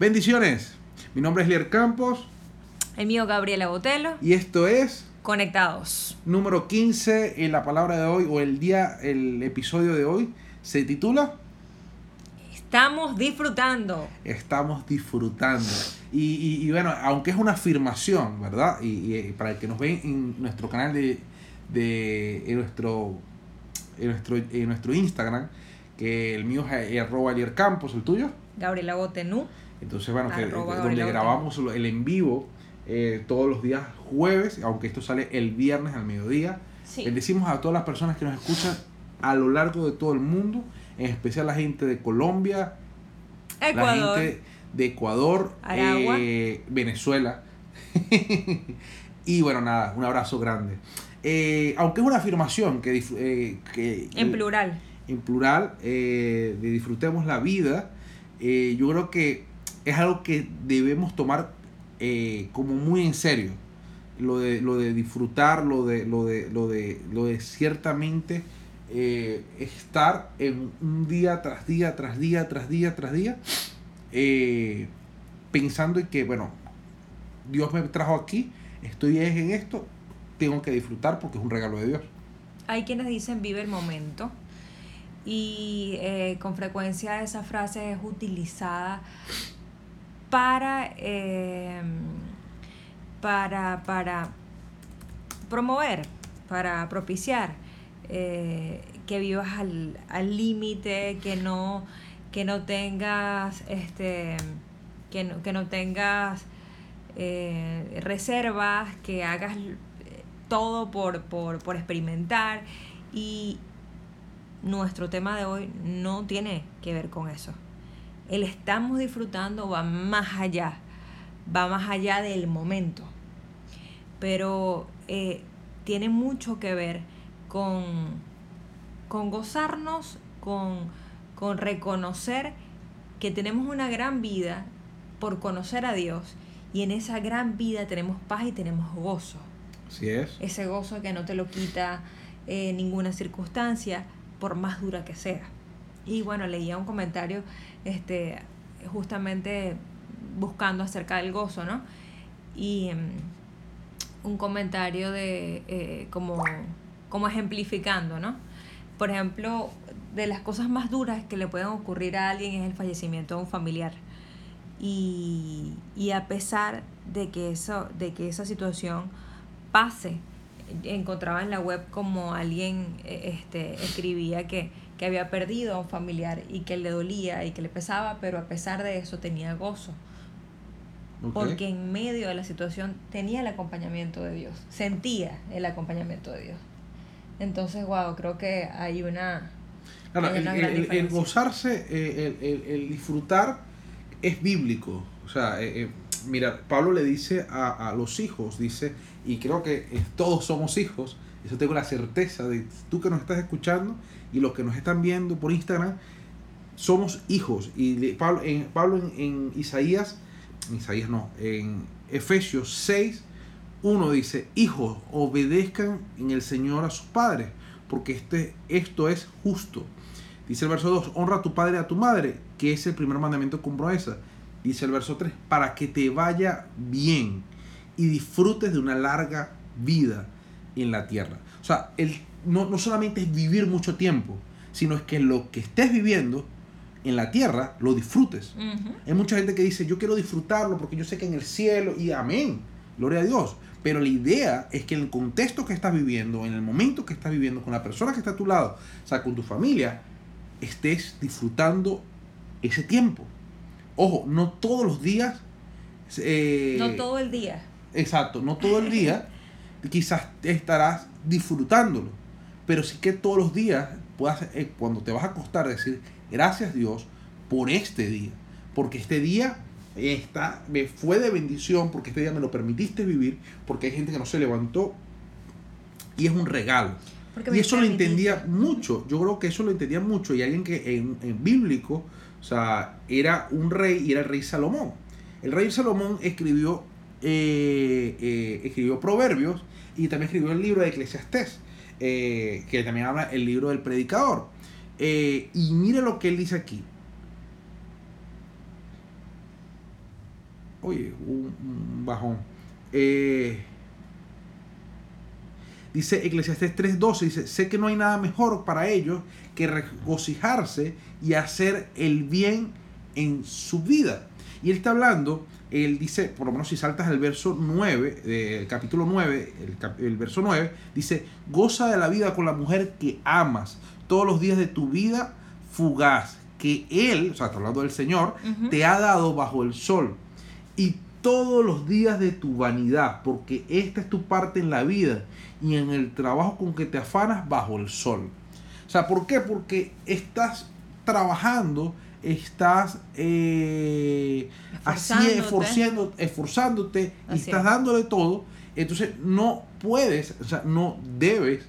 Bendiciones. Mi nombre es Lier Campos. El mío Gabriela Botelo. Y esto es Conectados. Número 15 en la palabra de hoy o el día, el episodio de hoy se titula Estamos disfrutando. Estamos disfrutando. Y, bueno, aunque es una afirmación, ¿verdad? Y, para el que nos ve en nuestro canal de, de en nuestro, en nuestro, en nuestro Instagram, que el mío es arroba Campos, el tuyo. Gabriela Botenú. Entonces, bueno, que, donde grabamos el en vivo eh, todos los días jueves, aunque esto sale el viernes al mediodía. Sí. Bendecimos a todas las personas que nos escuchan a lo largo de todo el mundo, en especial la gente de Colombia, Ecuador. la gente de Ecuador, eh, Venezuela. y bueno, nada, un abrazo grande. Eh, aunque es una afirmación que... que en plural. En plural, de disfrutemos la vida, yo creo que es algo que debemos tomar eh, como muy en serio. Lo de, lo de disfrutar, lo de, lo de, lo de, lo de ciertamente eh, estar en un día tras día, tras día, tras día, tras día, eh, pensando en que, bueno, Dios me trajo aquí, estoy en esto, tengo que disfrutar porque es un regalo de Dios. Hay quienes dicen vive el momento y con frecuencia esa frase es utilizada para, em, para, para promover, para propiciar eh, que vivas al límite, que no, que no tengas este que no, que no tengas eh, reservas, que hagas todo por, por, por experimentar. Y nuestro tema de hoy no tiene que ver con eso el estamos disfrutando va más allá, va más allá del momento. Pero eh, tiene mucho que ver con, con gozarnos, con, con reconocer que tenemos una gran vida por conocer a Dios y en esa gran vida tenemos paz y tenemos gozo. Así es. Ese gozo que no te lo quita eh, ninguna circunstancia, por más dura que sea. Y bueno, leía un comentario este, justamente buscando acerca del gozo, ¿no? Y mm, un comentario de eh, como, como ejemplificando, ¿no? Por ejemplo, de las cosas más duras que le pueden ocurrir a alguien es el fallecimiento de un familiar. Y, y a pesar de que, eso, de que esa situación pase, encontraba en la web como alguien eh, este, escribía que que había perdido a un familiar y que le dolía y que le pesaba, pero a pesar de eso tenía gozo. Porque en medio de la situación tenía el acompañamiento de Dios, sentía el acompañamiento de Dios. Entonces, wow, creo que hay una... el, gozarse, eh, el, disfrutar es bíblico. O sea, eh, eh, mira, Pablo le dice a, a, los hijos, dice, y creo que todos somos hijos, eso tengo la certeza de tú que nos estás escuchando y los que nos están viendo por Instagram, somos hijos. Y Pablo en, Pablo en, Isaías, en Isaías no, en Efesios 6, 1 dice, hijos, obedezcan en el Señor a sus padres, porque este, esto es justo. Dice el verso 2, honra a tu padre y a tu madre, que es el primer mandamiento con promesa. Dice el verso 3, para que te vaya bien y disfrutes de una larga vida en la tierra. O sea, el no, solamente es vivir mucho tiempo, sino es que lo que estés viviendo en la tierra lo disfrutes. Hay mucha gente que dice, yo quiero disfrutarlo porque yo sé que en el cielo, y amén, gloria a Dios. Pero la idea es que en el contexto que estás viviendo, en el momento que estás viviendo, con la persona que está a tu lado, o sea, con tu familia, estés disfrutando ese tiempo. Ojo, no todos los días. Eh, no todo el día. Exacto, no todo el día. quizás estarás disfrutándolo pero sí que todos los días puedas, eh, cuando te vas a acostar, decir, gracias Dios por este día, porque este día está, me fue de bendición, porque este día me lo permitiste vivir, porque hay gente que no se levantó y es un regalo. y eso lo entendía mucho, yo creo que eso lo entendía mucho, y alguien que en, bíblico, o sea, era un rey y era el rey Salomón. El rey Salomón escribió, eh, eh, escribió proverbios y también escribió el libro de Eclesiastés. Eh, que también habla el libro del predicador. Eh, y mire lo que él dice aquí. oye, un, bajón. Eh, dice Eclesiastes 3:12, dice, sé que no hay nada mejor para ellos que regocijarse y hacer el bien en su vida. Y él está hablando, él dice, por lo menos si saltas al verso 9, el capítulo 9, el, el verso 9, dice, goza de la vida con la mujer que amas todos los días de tu vida fugaz que Él, o sea, está hablando del Señor, te ha dado bajo el sol. Y todos los días de tu vanidad, porque esta es tu parte en la vida y en el trabajo con que te afanas bajo el sol. O sea, ¿por qué? Porque estás trabajando, estás eh, así esforzándote, esforzándote y estás dándole todo. Entonces no puedes, o sea, no debes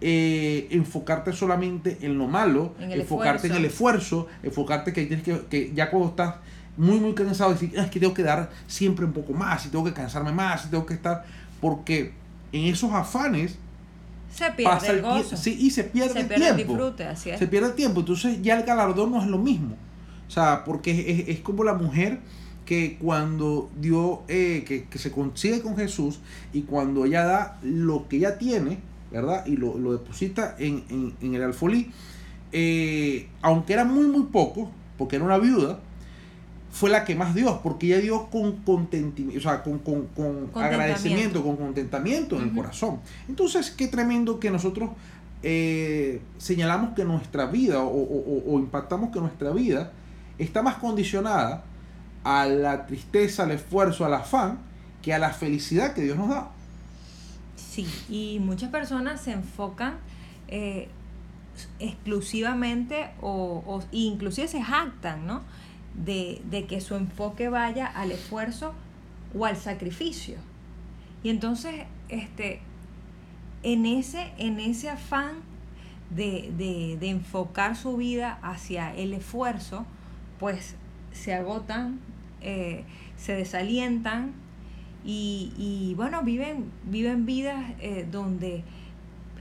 eh, enfocarte solamente en lo malo, enfocarte en el esfuerzo, enfocarte que tienes que, que ya cuando estás muy, muy cansado, decir, ah, es que tengo que dar siempre un poco más, y tengo que cansarme más, y tengo que estar, porque en esos afanes se pierde el, gozo. Sí, y se pierde, el tiempo. Se pierde el tiempo, entonces ya el galardón no es lo mismo. O sea, porque es, como la mujer que cuando dio, eh, que, que, se consigue con Jesús y cuando ella da lo que ella tiene, ¿verdad? Y lo, deposita en, el alfolí. Eh, aunque era muy, muy poco, porque era una viuda, fue la que más dio, porque ella dio con contentimiento, o sea, con, agradecimiento, con contentamiento en el corazón. Entonces, qué tremendo que nosotros eh, señalamos que nuestra vida o, impactamos que nuestra vida está más condicionada a la tristeza, al esfuerzo, al afán, que a la felicidad que Dios nos da. Sí, y muchas personas se enfocan eh, exclusivamente o, o, inclusive se jactan, ¿no? De, que su enfoque vaya al esfuerzo o al sacrificio. Y entonces, este, en ese, en ese afán de, de, enfocar su vida hacia el esfuerzo, pues se agotan, eh, se desalientan y, bueno, viven, viven vidas eh, donde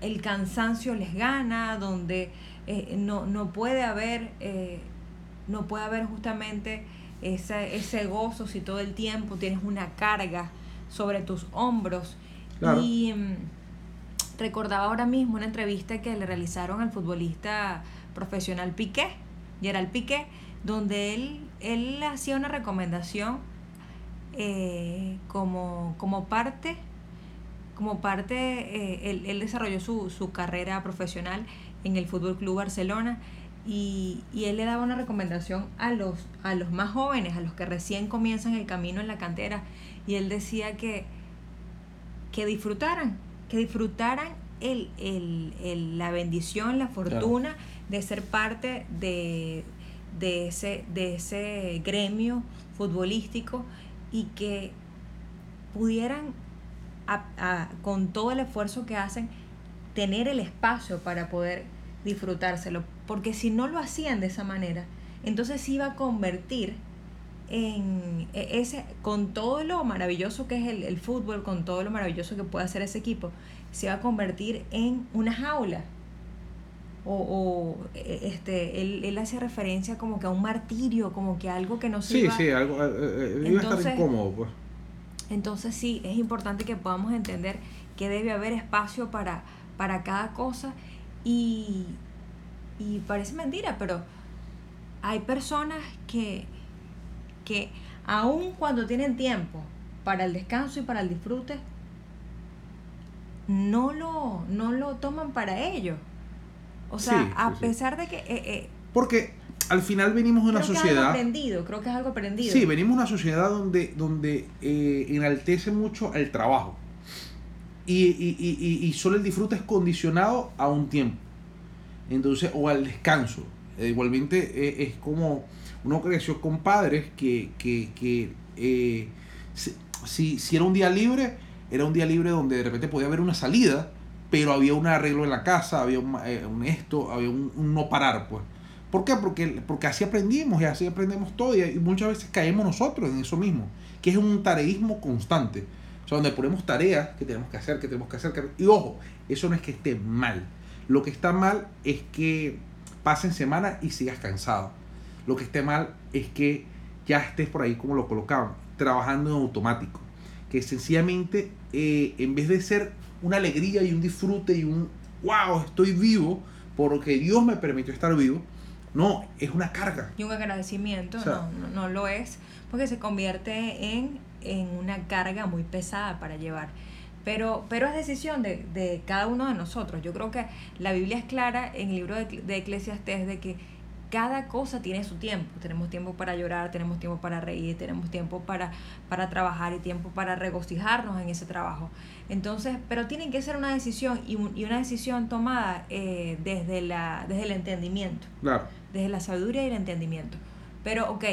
el cansancio les gana, donde eh, no, no, puede haber, no puede haber justamente ese, ese gozo si todo el tiempo tienes una carga sobre tus hombros. Y mm, recordaba ahora mismo una entrevista que le realizaron al futbolista profesional Piqué, Gerald Piqué, donde él, él hacía una recomendación eh, como, como parte, como parte eh, él, desarrolló su, su, carrera profesional en el Fútbol Club Barcelona y, y, él le daba una recomendación a los, a los más jóvenes, a los que recién comienzan el camino en la cantera, y él decía que, que disfrutaran, que disfrutaran el, el, el, la bendición, la fortuna de ser parte de, de, ese, de ese gremio futbolístico y que pudieran, con todo el esfuerzo que hacen, tener el espacio para poder disfrutárselo. Porque si no lo hacían de esa manera, entonces se iba a convertir en e, ese, con todo lo maravilloso que es el, fútbol, con todo lo maravilloso que puede hacer ese equipo, se va a convertir en una jaula. O, e, este, él, él hace referencia como que a un martirio, como que algo que no se Sí, sí, algo, eh, eh, iba a estar incómodo, pues. Entonces sí, es importante que podamos entender que debe haber espacio para, para cada cosa y, y parece mentira, pero hay personas que, que aun cuando tienen tiempo para el descanso y para el disfrute, no lo, no lo toman para ello. O sea, a pesar de que... Eh, eh, Porque al final venimos de una sociedad. Que es algo aprendido, creo que es algo aprendido. Sí, venimos de una sociedad donde, donde eh, enaltece mucho el trabajo. Y, y, y, y, solo el disfrute es condicionado a un tiempo. Entonces, o al descanso. Eh, igualmente es como uno creció con padres que, que, que eh, si, si, era un día libre, era un día libre donde de repente podía haber una salida, pero había un arreglo en la casa, había un, un esto, había un, no parar, pues. ¿Por qué? Porque, porque así aprendimos y así aprendemos todo y, muchas veces caemos nosotros en eso mismo, que es un tareísmo constante. O sea, donde ponemos tareas que tenemos que hacer, que tenemos que hacer. y ojo, eso no es que esté mal. Lo que está mal es que pasen semanas y sigas cansado. Lo que esté mal es que ya estés por ahí como lo colocaban, trabajando en automático. Que sencillamente, eh, en vez de ser una alegría y un disfrute y un, wow, estoy vivo porque Dios me permitió estar vivo, no, es una carga. Y un agradecimiento, no, no, lo es, porque se convierte en, en una carga muy pesada para llevar. Pero, pero es decisión de, de, cada uno de nosotros. Yo creo que la Biblia es clara en el libro de, de Eclesiastés de que cada cosa tiene su tiempo. Tenemos tiempo para llorar, tenemos tiempo para reír, tenemos tiempo para, para trabajar y tiempo para regocijarnos en ese trabajo. Entonces, pero tiene que ser una decisión y, y una decisión tomada eh, desde, la, desde el entendimiento. Claro. Desde la sabiduría y el entendimiento. Pero, ok,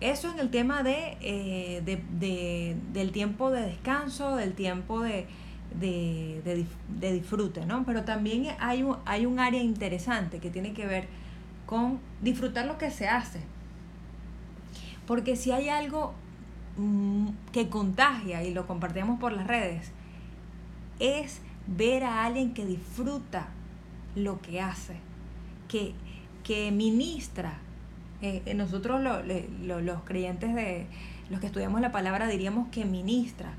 eso en el tema de, eh, de, de, del tiempo de descanso, del tiempo de, de, de, disfrute, ¿no? Pero también hay un, hay un área interesante que tiene que ver con disfrutar lo que se hace. Porque si hay algo mm, que contagia y lo compartimos por las redes, es ver a alguien que disfruta lo que hace, que, que ministra. Eh, eh, nosotros los creyentes de los que estudiamos la palabra diríamos que ministra.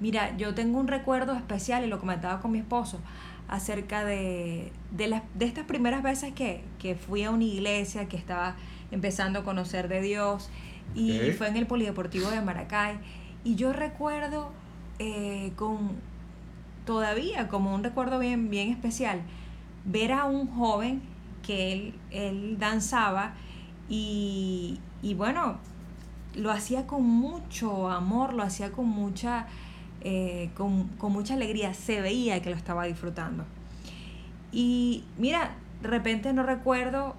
Mira, yo tengo un recuerdo especial y lo comentaba con mi esposo acerca de, de, las, de estas primeras veces que, que, fui a una iglesia, que estaba empezando a conocer de Dios, y fue en el Polideportivo de Maracay. Y yo recuerdo eh, con todavía como un recuerdo bien, bien especial, ver a un joven que él, él danzaba y, y bueno, lo hacía con mucho amor, lo hacía con mucha eh, con, mucha alegría, se veía que lo estaba disfrutando. Y mira, de repente no recuerdo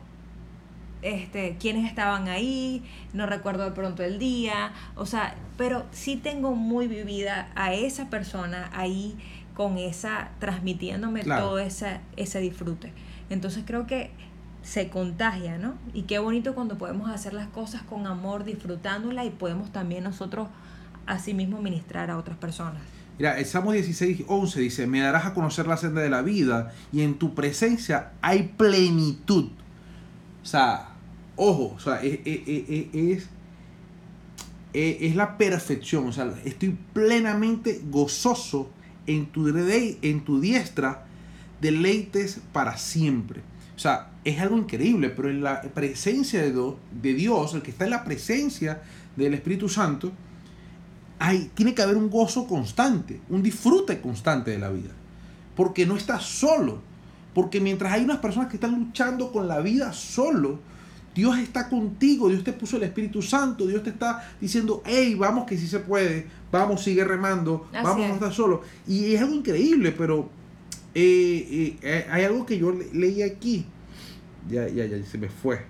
este, quiénes estaban ahí, no recuerdo de pronto el día, o sea, pero sí tengo muy vivida a esa persona ahí con esa, transmitiéndome todo ese, ese disfrute. Entonces creo que se contagia, ¿no? Y qué bonito cuando podemos hacer las cosas con amor, disfrutándola y podemos también nosotros asimismo ministrar a otras personas. Mira, el Salmo 16, 11 dice, me darás a conocer la senda de la vida y en tu presencia hay plenitud. O sea, ojo, o sea, es, es, es, la perfección. O sea, estoy plenamente gozoso en tu, en tu diestra, deleites para siempre. O sea, es algo increíble, pero en la presencia de, de Dios, el que está en la presencia del Espíritu Santo, hay, tiene que haber un gozo constante, un disfrute constante de la vida. Porque no estás solo. Porque mientras hay unas personas que están luchando con la vida solo, Dios está contigo, Dios te puso el Espíritu Santo, Dios te está diciendo, hey, vamos que sí se puede, vamos, sigue remando, vamos, no estás solo. Y es algo increíble, pero eh, eh, hay algo que yo leí aquí. Ya, ya, ya, se me fue.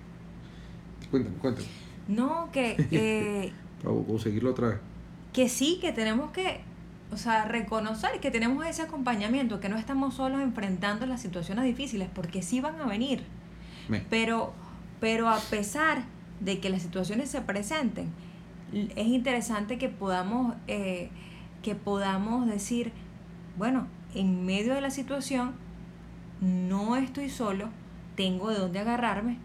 Cuéntame, cuéntame. No, que... Eh, Para conseguirlo otra vez que sí, que tenemos que, o sea, reconocer que tenemos ese acompañamiento, que no estamos solos enfrentando las situaciones difíciles, porque sí van a venir. Pero, pero a pesar de que las situaciones se presenten, es interesante que podamos, eh, que podamos decir, bueno, en medio de la situación, no estoy solo, tengo de dónde agarrarme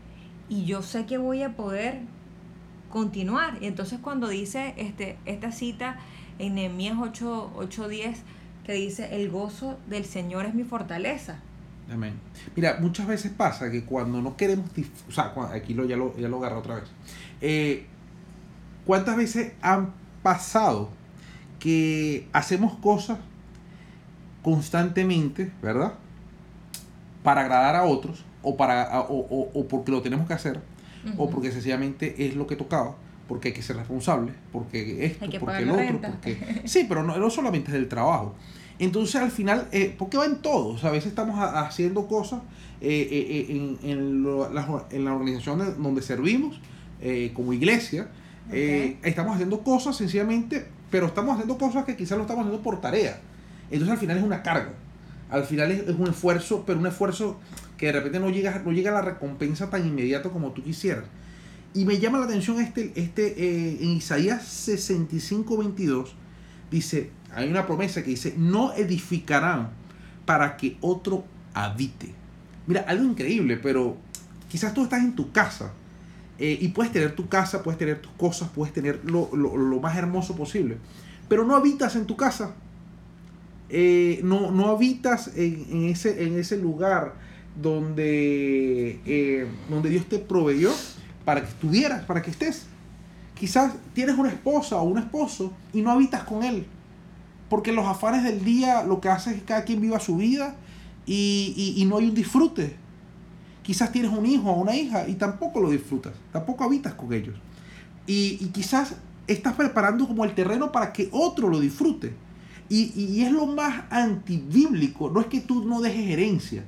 y yo sé que voy a poder continuar. Y entonces cuando dice este, esta cita en Nehemías 8, 8.10, que dice, el gozo del Señor es mi fortaleza. Amén. Mira, muchas veces pasa que cuando no queremos, o sea, aquí lo, ya, lo, ya lo agarro otra vez. Eh, ¿Cuántas veces han pasado que hacemos cosas constantemente, ¿verdad? Para agradar a otros o, para, o, o porque lo tenemos que hacer o porque sencillamente es lo que tocaba, porque hay que ser responsable, porque esto, porque el otro, porque... Sí, pero no, no solamente es del trabajo. Entonces al final, eh, porque va en todo, a veces estamos haciendo cosas eh, eh, eh, en, en, la, en, la, organización donde servimos, como iglesia, estamos haciendo cosas sencillamente, pero estamos haciendo cosas que quizás lo estamos haciendo por tarea. Entonces al final es una carga. Al final es, es un esfuerzo, pero un esfuerzo que de repente no llega, no llega la recompensa tan inmediato como tú quisieras. Y me llama la atención este, este eh, en Isaías 65, 22, dice, hay una promesa que dice, no edificarán para que otro habite. Mira, algo increíble, pero quizás tú estás en tu casa eh, y puedes tener tu casa, puedes tener tus cosas, puedes tener lo, más hermoso posible. Pero no habitas en tu casa. Eh, no, no habitas en, ese, en ese lugar donde, eh, donde Dios te proveyó para que estuvieras, para que estés. Quizás tienes una esposa o un esposo y no habitas con él. Porque los afanes del día lo que hace es que cada quien viva su vida y, y no hay un disfrute. Quizás tienes un hijo o una hija y tampoco lo disfrutas, tampoco habitas con ellos. Y, quizás estás preparando como el terreno para que otro lo disfrute. Y, es lo más antibíblico, no es que tú no dejes herencia,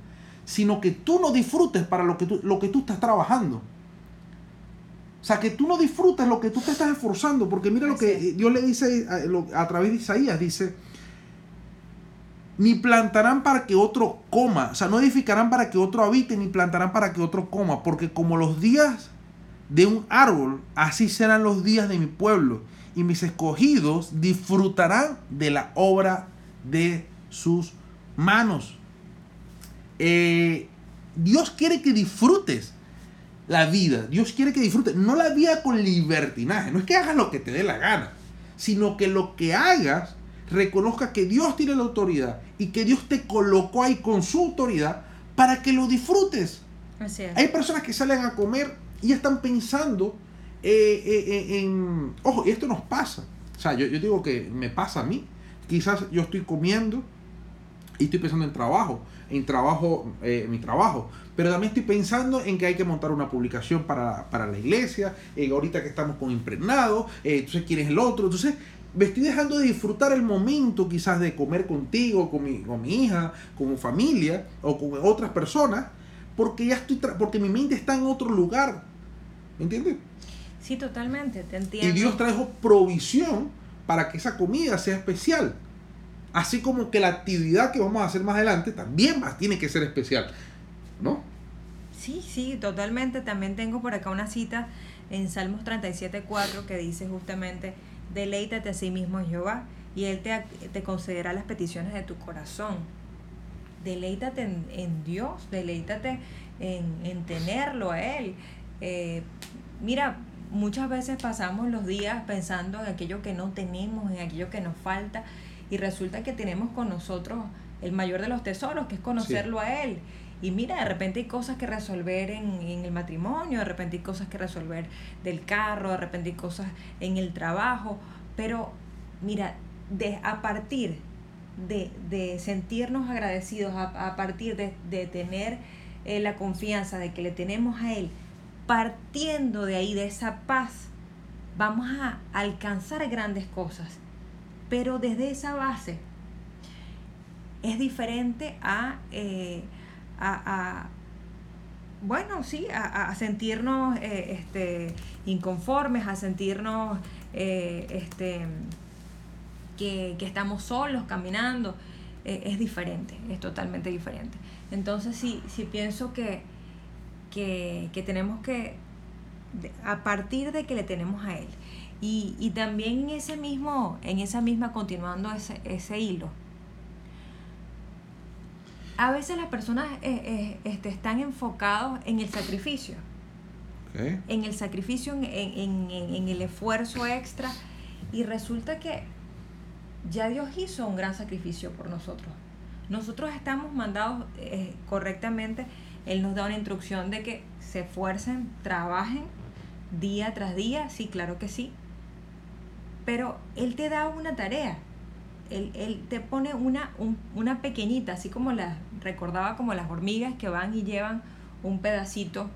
sino que tú no disfrutes para lo que tú, lo que tú estás trabajando. O sea, que tú no disfrutes lo que tú te estás esforzando, porque mira lo que Dios le dice a, a través de Isaías, dice, ni plantarán para que otro coma, o sea, no edificarán para que otro habite, ni plantarán para que otro coma, porque como los días de un árbol, así serán los días de mi pueblo, y mis escogidos disfrutarán de la obra de sus manos. Eh, Dios quiere que disfrutes la vida, Dios quiere que disfrutes, no la vida con libertinaje, no es que hagas lo que te dé la gana, sino que lo que hagas reconozca que Dios tiene la autoridad y que Dios te colocó ahí con su autoridad para que lo disfrutes. Hay personas que salen a comer y están pensando eh, eh, eh, en... Ojo, y esto nos pasa. O sea, yo, yo digo que me pasa a mí. Quizás yo estoy comiendo y estoy pensando en trabajo, en trabajo, mi trabajo. Pero también estoy pensando en que hay que montar una publicación para, para la iglesia, ahorita que estamos con impregnados, entonces quién es el otro. Entonces me estoy dejando de disfrutar el momento quizás de comer contigo, con mi, con mi hija, con familia o con otras personas, porque ya estoy, porque mi mente está en otro lugar. ¿Me entiendes? Sí, totalmente, te entiendo. Y Dios trajo provisión para que esa comida sea especial. Así como que la actividad que vamos a hacer más adelante también va, tiene que ser especial. ¿No? Sí, sí, totalmente. También tengo por acá una cita en Salmos 37.4 que dice justamente Deleítate a sí mismo en Jehová y Él te, te concederá las peticiones de tu corazón. Deleítate en, Dios, deleítate en, tenerlo a Él. Eh, mira, muchas veces pasamos los días pensando en aquello que no tenemos, en aquello que nos falta, y resulta que tenemos con nosotros el mayor de los tesoros, que es conocerlo a Él. Y mira, de repente hay cosas que resolver en, el matrimonio, de repente hay cosas que resolver del carro, de repente hay cosas en el trabajo, pero mira, de, a partir de, sentirnos agradecidos, a, partir de, tener eh, la confianza de que le tenemos a Él, partiendo de ahí, de esa paz, vamos a alcanzar grandes cosas. Pero desde esa base es diferente a... Eh, a, bueno, sí, a, sentirnos eh, este, inconformes, a sentirnos eh, este, que, estamos solos caminando. Es diferente, es totalmente diferente. Entonces sí, sí pienso que, que, tenemos que, a partir de que le tenemos a Él, y, y también en ese mismo, en esa misma, continuando ese, ese hilo, a veces las personas eh, eh, este, están enfocados en el sacrificio. En el sacrificio, en, el esfuerzo extra. Y resulta que ya Dios hizo un gran sacrificio por nosotros. Nosotros estamos mandados eh, correctamente. Él nos da una instrucción de que se esfuercen, trabajen día tras día. Sí, claro que sí. Pero Él te da una tarea. Él, él te pone una, una pequeñita, así como la, recordaba como las hormigas que van y llevan un pedacito,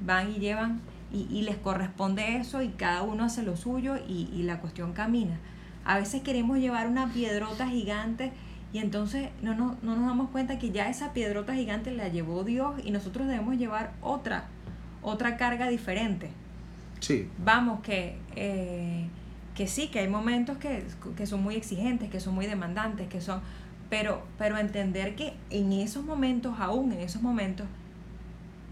van y llevan y, les corresponde eso y cada uno hace lo suyo y, la cuestión camina. A veces queremos llevar una piedrota gigante y entonces no, no, nos damos cuenta que ya esa piedrota gigante la llevó Dios y nosotros debemos llevar otra, otra carga diferente. Sí. Vamos, que, eh, que sí, que hay momentos que, que son muy exigentes, que son muy demandantes, que son pero, pero entender que en esos momentos, aún en esos momentos,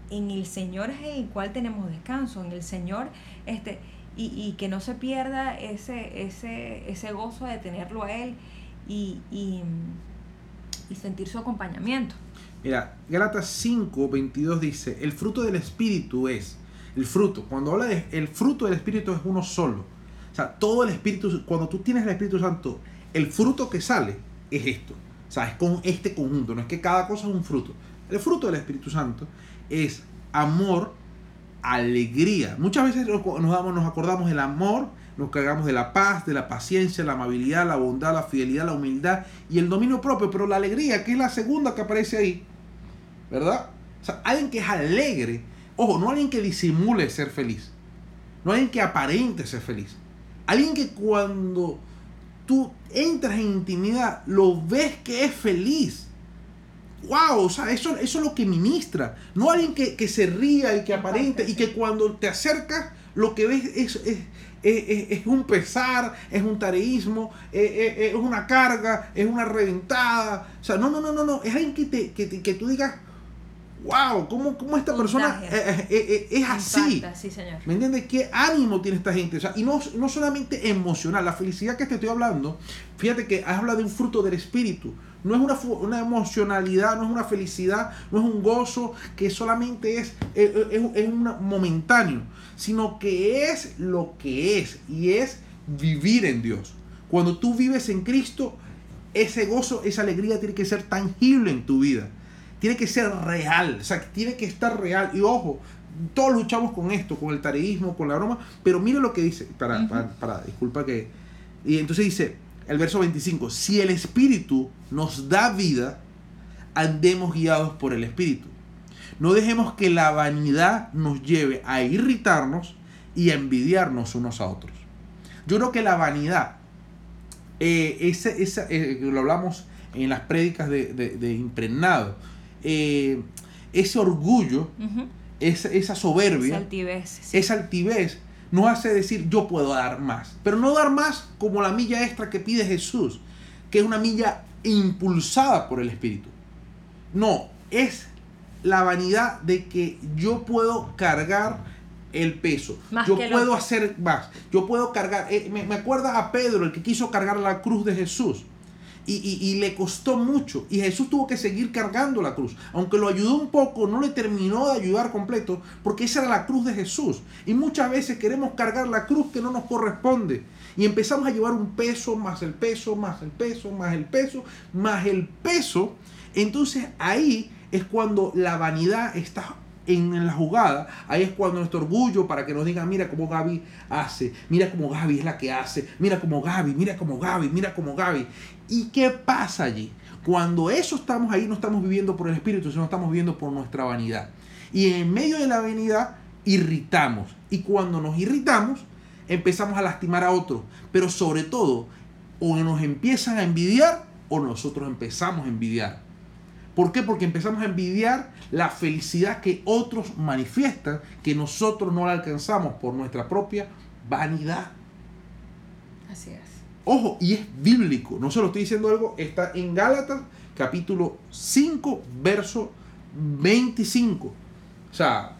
en el Señor es en el cual tenemos descanso, en el Señor, este, y, y que no se pierda ese, ese, ese gozo de tenerlo a Él y, y, sentir su acompañamiento. Mira, Gálatas 5, 22 dice, el fruto del Espíritu es el fruto. Cuando habla de el fruto del Espíritu es uno solo. Sea, todo el Espíritu, cuando tú tienes el Espíritu Santo, el fruto que sale es esto. O sea, es con este conjunto, no es que cada cosa es un fruto. El fruto del Espíritu Santo es amor, alegría. Muchas veces nos, damos, nos acordamos del amor, nos cargamos de la paz, de la paciencia, la amabilidad, la bondad, la fidelidad, la humildad y el dominio propio, pero la alegría, que es la segunda que aparece ahí, ¿verdad? O sea, alguien que es alegre, ojo, no alguien que disimule ser feliz, no alguien que aparente ser feliz, alguien que cuando tú entras en intimidad lo ves que es feliz wow, o sea, eso, eso es lo que ministra. No alguien que, se ría y que aparente y que cuando te acercas lo que ves es, es, un pesar, es un tareísmo, es, una carga, es una reventada. O sea, no, no, no, no, no. Es alguien que, te, que, que tú digas, wow, ¿cómo, cómo esta persona eh, eh, eh, es así? ¿Me entiendes? ¿Qué ánimo tiene esta gente? O sea, y no, no solamente emocional, la felicidad que te estoy hablando, fíjate que habla de un fruto del espíritu. No es una, una, emocionalidad, no es una felicidad, no es un gozo que solamente es, es, es un momentáneo, sino que es lo que es y es vivir en Dios. Cuando tú vives en Cristo, ese gozo, esa alegría tiene que ser tangible en tu vida tiene que ser real, o sea, tiene que estar real. Y ojo, todos luchamos con esto, con el tareísmo, con la broma, pero mire lo que dice, para, para, disculpa que... Y entonces dice, el verso 25, si el Espíritu nos da vida, andemos guiados por el Espíritu. No dejemos que la vanidad nos lleve a irritarnos y a envidiarnos unos a otros. Yo creo que la vanidad, eh, esa, eh, lo hablamos en las prédicas de, de impregnado, eh, ese orgullo, esa, soberbia, esa altivez, esa altivez nos hace decir yo puedo dar más. Pero no dar más como la milla extra que pide Jesús, que es una milla impulsada por el Espíritu. No, es la vanidad de que yo puedo cargar el peso. yo puedo hacer más. Yo puedo cargar. Eh, me, me acuerda a Pedro, el que quiso cargar la cruz de Jesús y, le costó mucho. Y Jesús tuvo que seguir cargando la cruz. Aunque lo ayudó un poco, no le terminó de ayudar completo, porque esa era la cruz de Jesús. Y muchas veces queremos cargar la cruz que no nos corresponde. Y empezamos a llevar un peso, más el peso, más el peso, más el peso, más el peso. Entonces ahí es cuando la vanidad está en la jugada, ahí es cuando nuestro orgullo para que nos digan, mira cómo Gaby hace, mira cómo Gaby es la que hace, mira cómo Gaby, mira cómo Gaby, mira cómo Gaby. ¿Y qué pasa allí? Cuando eso estamos ahí, no estamos viviendo por el Espíritu, sino estamos viviendo por nuestra vanidad. Y en medio de la vanidad, irritamos. Y cuando nos irritamos, empezamos a lastimar a otros. Pero sobre todo, o nos empiezan a envidiar o nosotros empezamos a envidiar. ¿Por qué? Porque empezamos a envidiar la felicidad que otros manifiestan, que nosotros no la alcanzamos por nuestra propia vanidad. Así es. Ojo, y es bíblico, no se lo estoy diciendo algo, está en Gálatas capítulo 5, verso 25. O sea,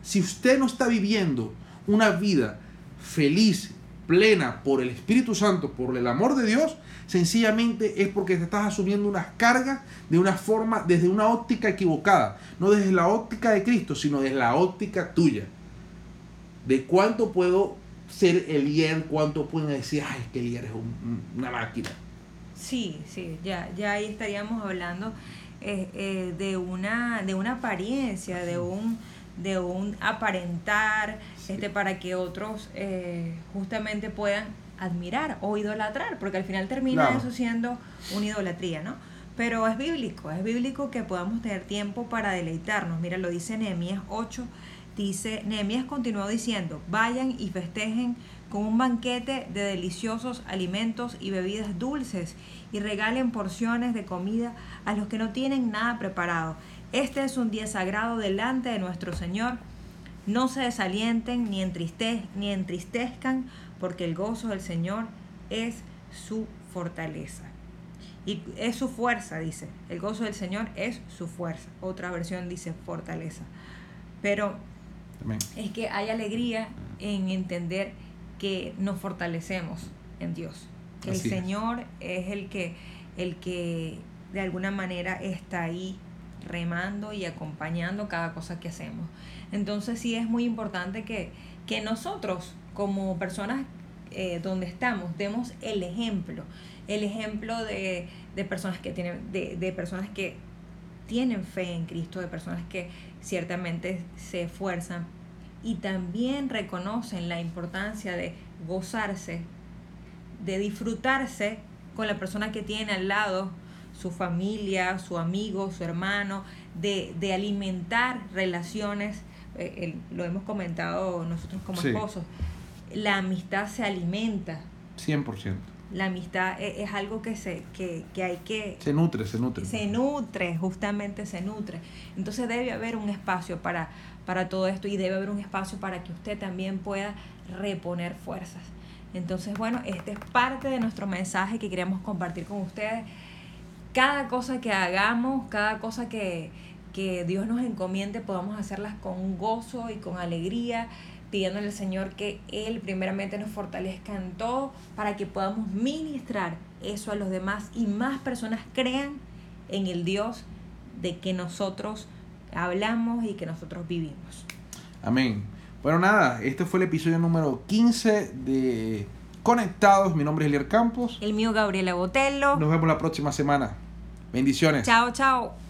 si usted no está viviendo una vida feliz, plena por el Espíritu Santo, por el amor de Dios, sencillamente es porque te estás asumiendo unas cargas de una forma, desde una óptica equivocada. No desde la óptica de Cristo, sino desde la óptica tuya. De cuánto puedo ser el líder, cuánto pueden decir, ay, que líder es una máquina. Sí, sí, ya, ya ahí estaríamos hablando eh, eh, de, una, de una apariencia, de un de un aparentar este para que otros eh, justamente puedan admirar o idolatrar, porque al final termina eso siendo una idolatría, ¿no? Pero es bíblico, es bíblico que podamos tener tiempo para deleitarnos. Mira, lo dice Nehemías 8, dice, Nehemías continuó diciendo, vayan y festejen con un banquete de deliciosos alimentos y bebidas dulces y regalen porciones de comida a los que no tienen nada preparado. Este es un día sagrado delante de nuestro Señor. No se desalienten ni, ni entristezcan, porque el gozo del Señor es su fortaleza. Y es su fuerza, dice. El gozo del Señor es su fuerza. Otra versión dice fortaleza. Pero es que hay alegría en entender que nos fortalecemos en Dios. el Señor es. el que, el que de alguna manera está ahí remando y acompañando cada cosa que hacemos. Entonces sí es muy importante que, que nosotros como personas eh, donde estamos demos el ejemplo, el ejemplo de, de personas que tienen, de, de personas que tienen fe en Cristo, de personas que ciertamente se esfuerzan y también reconocen la importancia de gozarse, de disfrutarse con la persona que tiene al lado, su familia, su amigo, su hermano, de, de alimentar relaciones, eh, lo hemos comentado nosotros como esposos, la amistad se alimenta. 100%. La amistad e, es, algo que, se, que, que hay que... Se nutre, se nutre. Se nutre, justamente se nutre. Entonces debe haber un espacio para, para todo esto y debe haber un espacio para que usted también pueda reponer fuerzas. Entonces, bueno, este es parte de nuestro mensaje que queremos compartir con ustedes. Cada cosa que hagamos, cada cosa que, que Dios nos encomiende, podamos hacerlas con gozo y con alegría, pidiéndole al Señor que Él primeramente nos fortalezca en todo para que podamos ministrar eso a los demás y más personas crean en el Dios de que nosotros hablamos y que nosotros vivimos. Amén. Bueno, nada, este fue el episodio número 15 de Conectados. Mi nombre es Elier Campos. El mío, Gabriela Botello. Nos vemos la próxima semana. Bendiciones. Chao, chao.